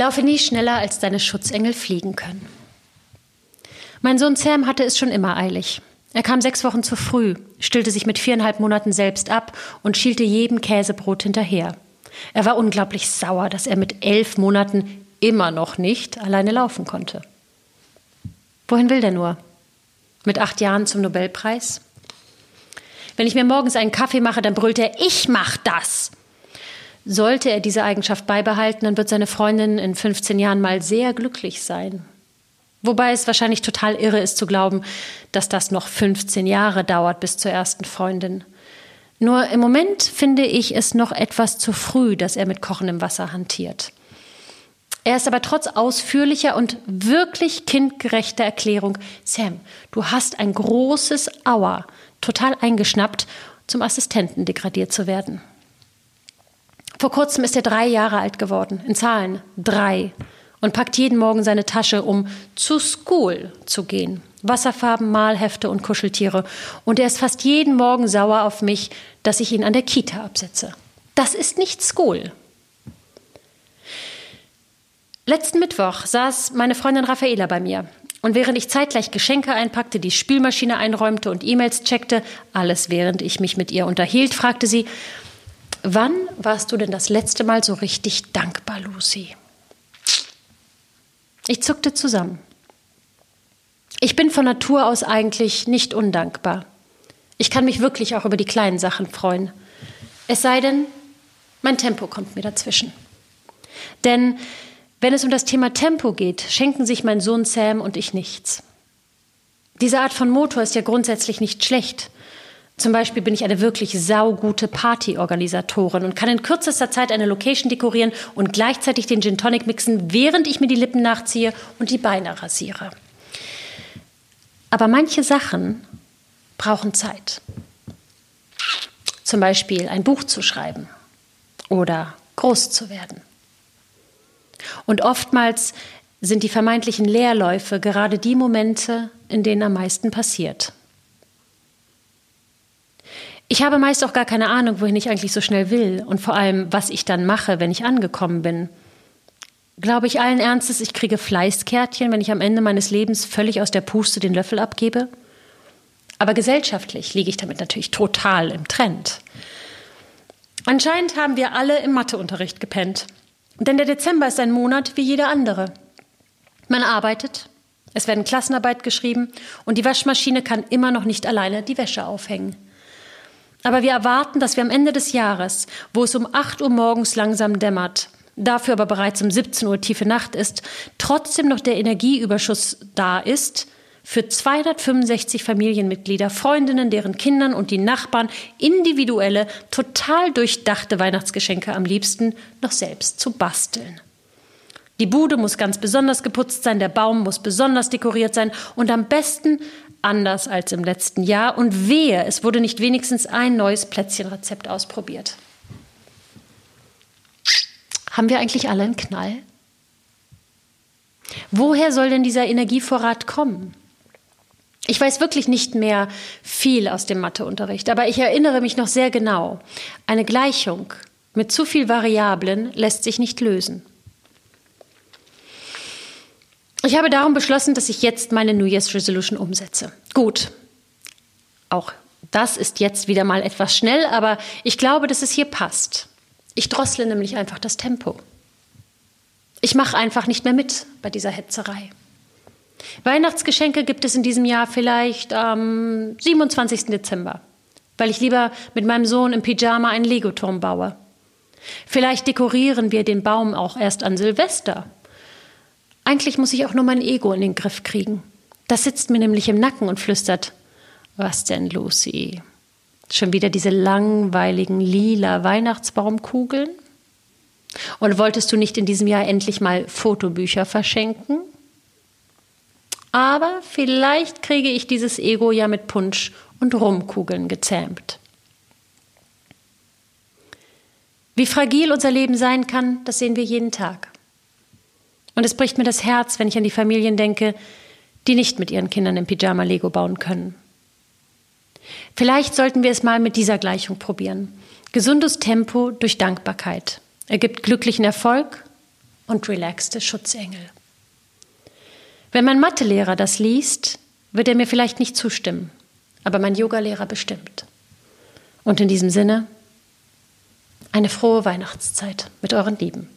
Laufe nie schneller, als deine Schutzengel fliegen können. Mein Sohn Sam hatte es schon immer eilig. Er kam sechs Wochen zu früh, stillte sich mit viereinhalb Monaten selbst ab und schielte jedem Käsebrot hinterher. Er war unglaublich sauer, dass er mit elf Monaten immer noch nicht alleine laufen konnte. Wohin will der nur? Mit acht Jahren zum Nobelpreis? Wenn ich mir morgens einen Kaffee mache, dann brüllt er, ich mach das. Sollte er diese Eigenschaft beibehalten, dann wird seine Freundin in 15 Jahren mal sehr glücklich sein. Wobei es wahrscheinlich total irre ist zu glauben, dass das noch 15 Jahre dauert bis zur ersten Freundin. Nur im Moment finde ich es noch etwas zu früh, dass er mit kochendem Wasser hantiert. Er ist aber trotz ausführlicher und wirklich kindgerechter Erklärung, Sam, du hast ein großes Aua, total eingeschnappt, zum Assistenten degradiert zu werden. Vor kurzem ist er drei Jahre alt geworden, in Zahlen drei, und packt jeden Morgen seine Tasche, um zu School zu gehen. Wasserfarben, Malhefte und Kuscheltiere. Und er ist fast jeden Morgen sauer auf mich, dass ich ihn an der Kita absetze. Das ist nicht School. Letzten Mittwoch saß meine Freundin Raffaela bei mir. Und während ich zeitgleich Geschenke einpackte, die Spülmaschine einräumte und E-Mails checkte, alles während ich mich mit ihr unterhielt, fragte sie, wann warst du denn das letzte Mal so richtig dankbar, Lucy? Ich zuckte zusammen. Ich bin von Natur aus eigentlich nicht undankbar. Ich kann mich wirklich auch über die kleinen Sachen freuen. Es sei denn, mein Tempo kommt mir dazwischen. Denn wenn es um das Thema Tempo geht, schenken sich mein Sohn Sam und ich nichts. Diese Art von Motor ist ja grundsätzlich nicht schlecht. Zum Beispiel bin ich eine wirklich saugute Partyorganisatorin und kann in kürzester Zeit eine Location dekorieren und gleichzeitig den Gin Tonic mixen, während ich mir die Lippen nachziehe und die Beine rasiere. Aber manche Sachen brauchen Zeit. Zum Beispiel ein Buch zu schreiben oder groß zu werden. Und oftmals sind die vermeintlichen Leerläufe gerade die Momente, in denen am meisten passiert. Ich habe meist auch gar keine Ahnung, wohin ich eigentlich so schnell will und vor allem, was ich dann mache, wenn ich angekommen bin. Glaube ich allen Ernstes, ich kriege Fleißkärtchen, wenn ich am Ende meines Lebens völlig aus der Puste den Löffel abgebe? Aber gesellschaftlich liege ich damit natürlich total im Trend. Anscheinend haben wir alle im Matheunterricht gepennt. Denn der Dezember ist ein Monat wie jeder andere. Man arbeitet, es werden Klassenarbeit geschrieben und die Waschmaschine kann immer noch nicht alleine die Wäsche aufhängen. Aber wir erwarten, dass wir am Ende des Jahres, wo es um 8 Uhr morgens langsam dämmert, dafür aber bereits um 17 Uhr tiefe Nacht ist, trotzdem noch der Energieüberschuss da ist, für 265 Familienmitglieder, Freundinnen, deren Kindern und die Nachbarn individuelle, total durchdachte Weihnachtsgeschenke am liebsten noch selbst zu basteln. Die Bude muss ganz besonders geputzt sein, der Baum muss besonders dekoriert sein und am besten anders als im letzten Jahr und wehe, es wurde nicht wenigstens ein neues Plätzchenrezept ausprobiert. Haben wir eigentlich alle einen Knall? Woher soll denn dieser Energievorrat kommen? Ich weiß wirklich nicht mehr viel aus dem Matheunterricht, aber ich erinnere mich noch sehr genau. Eine Gleichung mit zu viel Variablen lässt sich nicht lösen. Ich habe darum beschlossen, dass ich jetzt meine New Year's Resolution umsetze. Gut. Auch das ist jetzt wieder mal etwas schnell, aber ich glaube, dass es hier passt. Ich drossle nämlich einfach das Tempo. Ich mache einfach nicht mehr mit bei dieser Hetzerei. Weihnachtsgeschenke gibt es in diesem Jahr vielleicht am 27. Dezember, weil ich lieber mit meinem Sohn im Pyjama einen Legoturm baue. Vielleicht dekorieren wir den Baum auch erst an Silvester. Eigentlich muss ich auch nur mein Ego in den Griff kriegen. Das sitzt mir nämlich im Nacken und flüstert: Was denn, Lucy? Schon wieder diese langweiligen lila Weihnachtsbaumkugeln? Und wolltest du nicht in diesem Jahr endlich mal Fotobücher verschenken? Aber vielleicht kriege ich dieses Ego ja mit Punsch und Rumkugeln gezähmt. Wie fragil unser Leben sein kann, das sehen wir jeden Tag. Und es bricht mir das Herz, wenn ich an die Familien denke, die nicht mit ihren Kindern im Pyjama Lego bauen können. Vielleicht sollten wir es mal mit dieser Gleichung probieren. Gesundes Tempo durch Dankbarkeit ergibt glücklichen Erfolg und relaxte Schutzengel. Wenn mein Mathelehrer das liest, wird er mir vielleicht nicht zustimmen, aber mein Yogalehrer bestimmt. Und in diesem Sinne, eine frohe Weihnachtszeit mit euren Lieben.